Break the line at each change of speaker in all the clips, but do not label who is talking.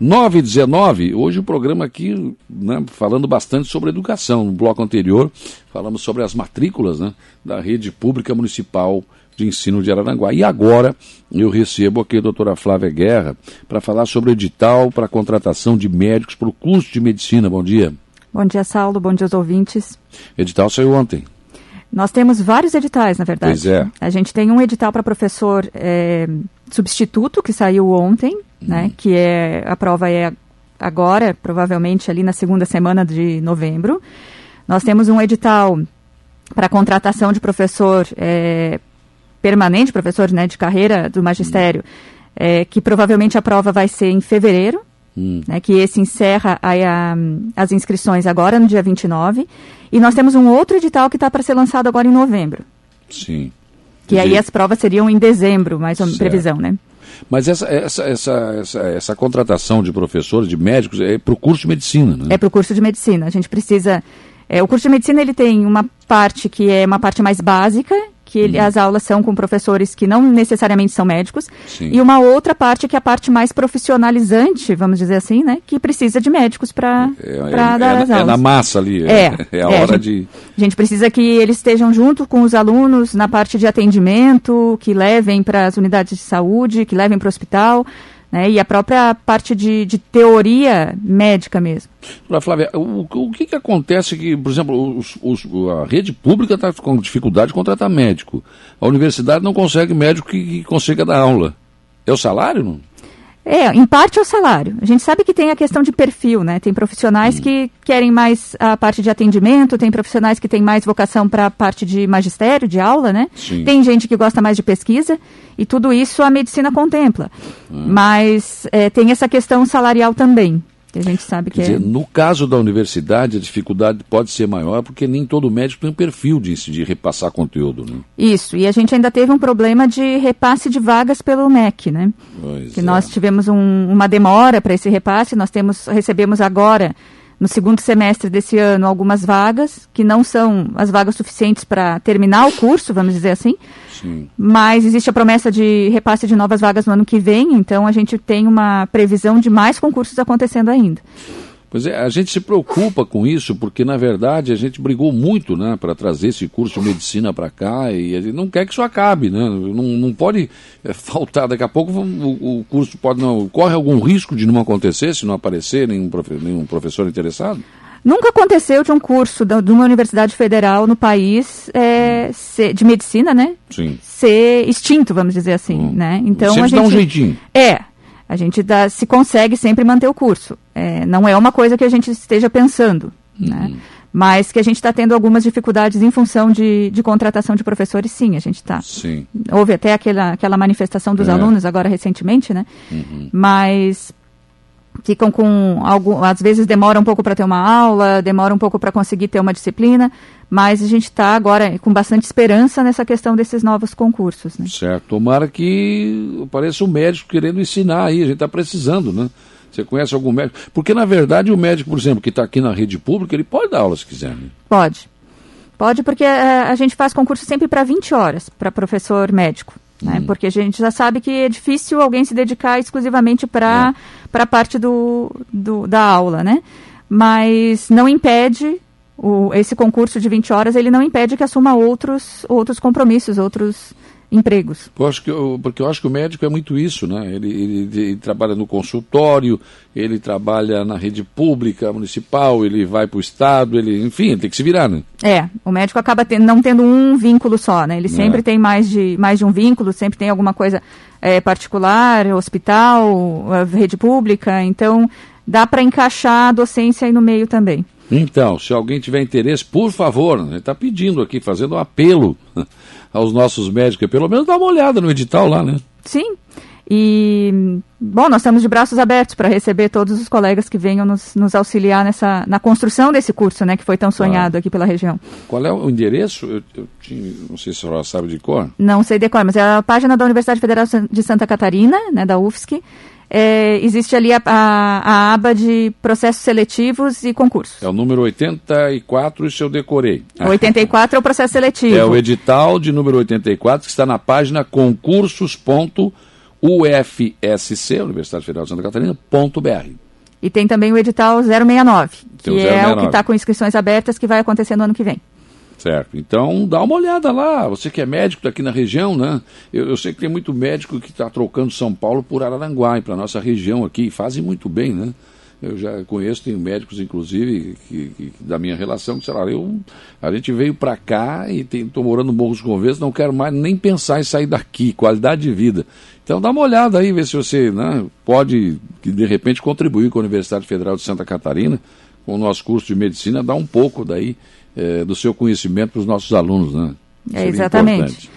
9 e 19, hoje o programa aqui, né, falando bastante sobre educação. No bloco anterior, falamos sobre as matrículas né, da rede pública municipal de ensino de Araranguá. E agora eu recebo aqui a doutora Flávia Guerra para falar sobre o edital para a contratação de médicos para o curso de medicina. Bom dia.
Bom dia, Saulo. Bom dia aos ouvintes.
Edital saiu ontem.
Nós temos vários editais, na verdade.
Pois é.
A gente tem um edital para professor é, substituto que saiu ontem, né? Uhum. Que é a prova é agora, provavelmente ali na segunda semana de novembro. Nós temos um edital para contratação de professor é, permanente, professor né, de carreira do magistério, uhum. é, que provavelmente a prova vai ser em fevereiro, uhum. né, que esse encerra a, a, as inscrições agora no dia 29. E nós temos um outro edital que está para ser lançado agora em novembro.
Sim.
Que aí as provas seriam em dezembro, mais ou menos, previsão, né?
Mas essa, essa, essa, essa, essa contratação de professores, de médicos, é para o curso de medicina, né?
É para o curso de medicina. A gente precisa... É, o curso de medicina ele tem uma parte que é uma parte mais básica, que ele, uhum. as aulas são com professores que não necessariamente são médicos, Sim. e uma outra parte que é a parte mais profissionalizante, vamos dizer assim, né, que precisa de médicos para é, é, dar é, as aulas.
É na massa ali, é, é, é a hora
a gente,
de...
A gente precisa que eles estejam junto com os alunos na parte de atendimento, que levem para as unidades de saúde, que levem para o hospital, né, e a própria parte de, de teoria médica mesmo.
Flávia, o, o que, que acontece que, por exemplo, os, os, a rede pública está com dificuldade de contratar médico. A universidade não consegue médico que, que consiga dar aula. É o salário, não?
É, em parte é o salário. A gente sabe que tem a questão de perfil, né? Tem profissionais que querem mais a parte de atendimento, tem profissionais que têm mais vocação para a parte de magistério, de aula, né? Sim. Tem gente que gosta mais de pesquisa e tudo isso a medicina contempla. Hum. Mas é, tem essa questão salarial também a gente sabe que
Quer é... dizer, no caso da universidade, a dificuldade pode ser maior porque nem todo médico tem um perfil de, de repassar conteúdo, né?
Isso, e a gente ainda teve um problema de repasse de vagas pelo MEC, né? Pois que é. nós tivemos um, uma demora para esse repasse, nós temos, recebemos agora no segundo semestre desse ano algumas vagas, que não são as vagas suficientes para terminar o curso, vamos dizer assim. Sim. Mas existe a promessa de repasse de novas vagas no ano que vem, então a gente tem uma previsão de mais concursos acontecendo ainda.
Pois é, a gente se preocupa com isso porque, na verdade, a gente brigou muito né, para trazer esse curso de medicina para cá e a gente não quer que isso acabe. Né? Não, não pode é, faltar, daqui a pouco o, o, curso pode não. Corre algum risco de não acontecer se não aparecer nenhum, profe, nenhum professor interessado?
Nunca aconteceu de um curso de uma universidade federal no país é, ser, de medicina, né?
Sim.
Ser extinto, vamos dizer assim, hum. né?
Então Sempre a gente dá um jeitinho.
É, a gente dá, se consegue sempre manter o curso. É, não é uma coisa que a gente esteja pensando, uhum. né? Mas que a gente está tendo algumas dificuldades em função de, de contratação de professores, sim, a gente está. Houve até aquela, aquela manifestação dos é. alunos agora recentemente, né? Uhum. Mas ficam com algo, às vezes demora um pouco para ter uma aula, demora um pouco para conseguir ter uma disciplina, mas a gente está agora com bastante esperança nessa questão desses novos concursos. Né?
Certo. Tomara que apareça um médico querendo ensinar aí, a gente está precisando, né? Você conhece algum médico? Porque, na verdade, o médico, por exemplo, que está aqui na rede pública, ele pode dar aula se quiser. Né?
Pode. Pode, porque é, a gente faz concurso sempre para 20 horas, para professor médico. Né? Hum. Porque a gente já sabe que é difícil alguém se dedicar exclusivamente para é. A parte do, do, da aula, né? Mas não impede o, esse concurso de 20 horas ele não impede que assuma outros, outros compromissos, outros empregos.
Eu acho que eu, porque eu acho que o médico é muito isso, né? Ele, ele, ele, trabalha no consultório, ele trabalha na rede pública, municipal, ele vai para o Estado, ele, enfim, tem que se virar, né?
É, o médico acaba tendo, não tendo um vínculo só, né? Ele é. sempre é. tem mais de, mais de um vínculo, sempre tem alguma coisa é, particular, hospital, rede pública, então dá para encaixar a docência aí no meio também.
Então, se alguém tiver interesse, por favor, né, está pedindo aqui, fazendo um apelo aos nossos médicos, pelo menos dá uma olhada no edital lá, né?
Sim. E, bom, nós estamos de braços abertos para receber todos os colegas que venham nos, nos, auxiliar nessa, na construção desse curso, né, que foi tão sonhado ah. aqui pela região.
Qual é o endereço? Eu, eu tinha, não sei se a senhora sabe de cor.
Não sei de cor, mas é a página da Universidade Federal de Santa Catarina, né, da UFSC, é, existe ali a, a, a, aba de processos seletivos e concursos.
É o número 84, isso eu decorei.
O 84 é o processo seletivo.
É o edital de número 84 que está na página concursos.ufsc.br. ufsc, Universidade Federal de Santa Catarina, ponto .br.
E tem também o edital 069, que é o que está com inscrições abertas, que vai acontecer no ano que vem.
Certo. Então, dá uma olhada lá. Você que é médico aqui na região, né? Eu, eu sei que tem muito médico que está trocando São Paulo por Araranguá, para a nossa região aqui. Fazem muito bem, né? Eu já conheço, tenho médicos, inclusive, que, que, da minha relação, que, sei lá, eu, a gente veio para cá e estou morando no Morro dos não quero mais nem pensar em sair daqui, qualidade de vida. Então dá uma olhada aí, ver se você né, pode, de repente, contribuir com a Universidade Federal de Santa Catarina, com o nosso curso de medicina, dar um pouco daí é, do seu conhecimento para os nossos alunos, né?
É, exatamente. Importante.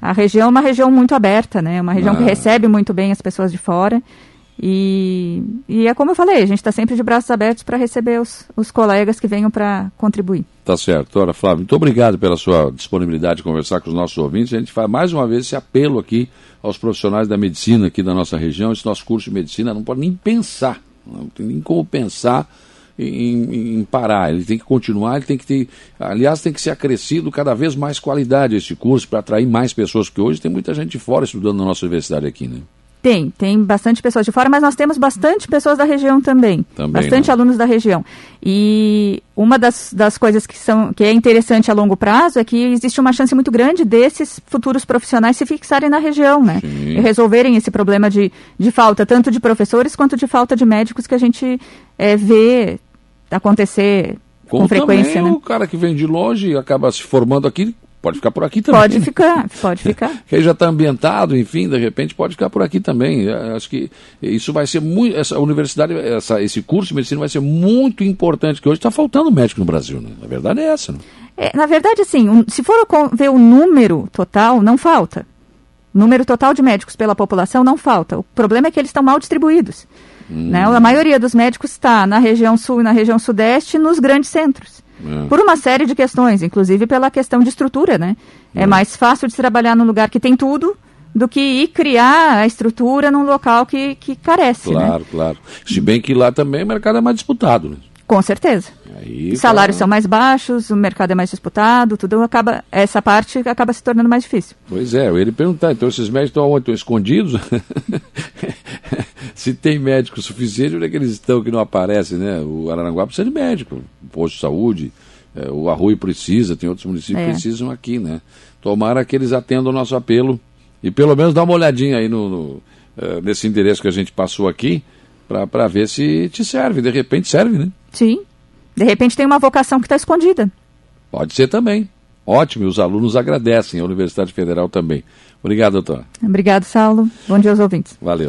A região é uma região muito aberta, né? Uma região ah. que recebe muito bem as pessoas de fora. E, e é como eu falei, a gente está sempre de braços abertos para receber os, os colegas que venham para contribuir.
Tá certo. Ora, Flávio, muito obrigado pela sua disponibilidade de conversar com os nossos ouvintes. A gente faz mais uma vez esse apelo aqui aos profissionais da medicina aqui da nossa região. Esse nosso curso de medicina não pode nem pensar, não tem nem como pensar em, em, parar, ele tem que continuar, ele tem que ter, aliás, tem que ser acrescido cada vez mais qualidade esse curso para atrair mais pessoas, porque hoje tem muita gente de fora estudando na nossa universidade aqui, né?
Tem, tem bastante pessoas de fora, mas nós temos bastante pessoas da região também. também bastante né? alunos da região. E uma das, das coisas que, são, que é interessante a longo prazo é que existe uma chance muito grande desses futuros profissionais se fixarem na região, né? Sim. E resolverem esse problema de, de falta, tanto de professores quanto de falta de médicos que a gente é, vê acontecer Como com frequência.
Né? o cara que vem de longe acaba se formando aqui, pode ficar por aqui também.
Pode ficar, pode ficar.
que já está ambientado, enfim, de repente pode ficar por aqui também. Acho que isso vai ser muito. Essa universidade, essa, esse curso de medicina vai ser muito importante, que hoje está faltando médico no Brasil, né? A verdade é essa. Né?
É, na verdade, assim, um, se for ver o número total, não falta. Número total de médicos pela população não falta. O problema é que eles estão mal distribuídos. Hum. Né? A maioria dos médicos está na região sul e na região sudeste, nos grandes centros. É. Por uma série de questões, inclusive pela questão de estrutura, né? É. é mais fácil de trabalhar num lugar que tem tudo do que ir criar a estrutura num local que, que carece.
Né? Claro,
né?
claro. Se bem que lá também o mercado é mais disputado, né?
Com certeza. Aí, Os salários tá... são mais baixos, o mercado é mais disputado, tudo acaba, essa parte acaba se tornando mais difícil.
Pois é, eu ia perguntar, então esses médicos estão onde? Estão escondidos? se tem médico suficiente, onde é que eles estão que não aparecem, né? O Araranguá precisa de médico, posto de saúde, é, o Arroio precisa, tem outros municípios que é. precisam aqui, né? Tomara que eles atendam o nosso apelo e pelo menos dá uma olhadinha aí no, no uh, nesse endereço que a gente passou aqui, para ver se te serve. De repente serve, né?
Sim. De repente tem uma vocação que está escondida.
Pode ser também. Ótimo, e os alunos agradecem, a Universidade Federal também. Obrigado, doutor.
Obrigado, Saulo. Bom dia aos ouvintes.
Valeu.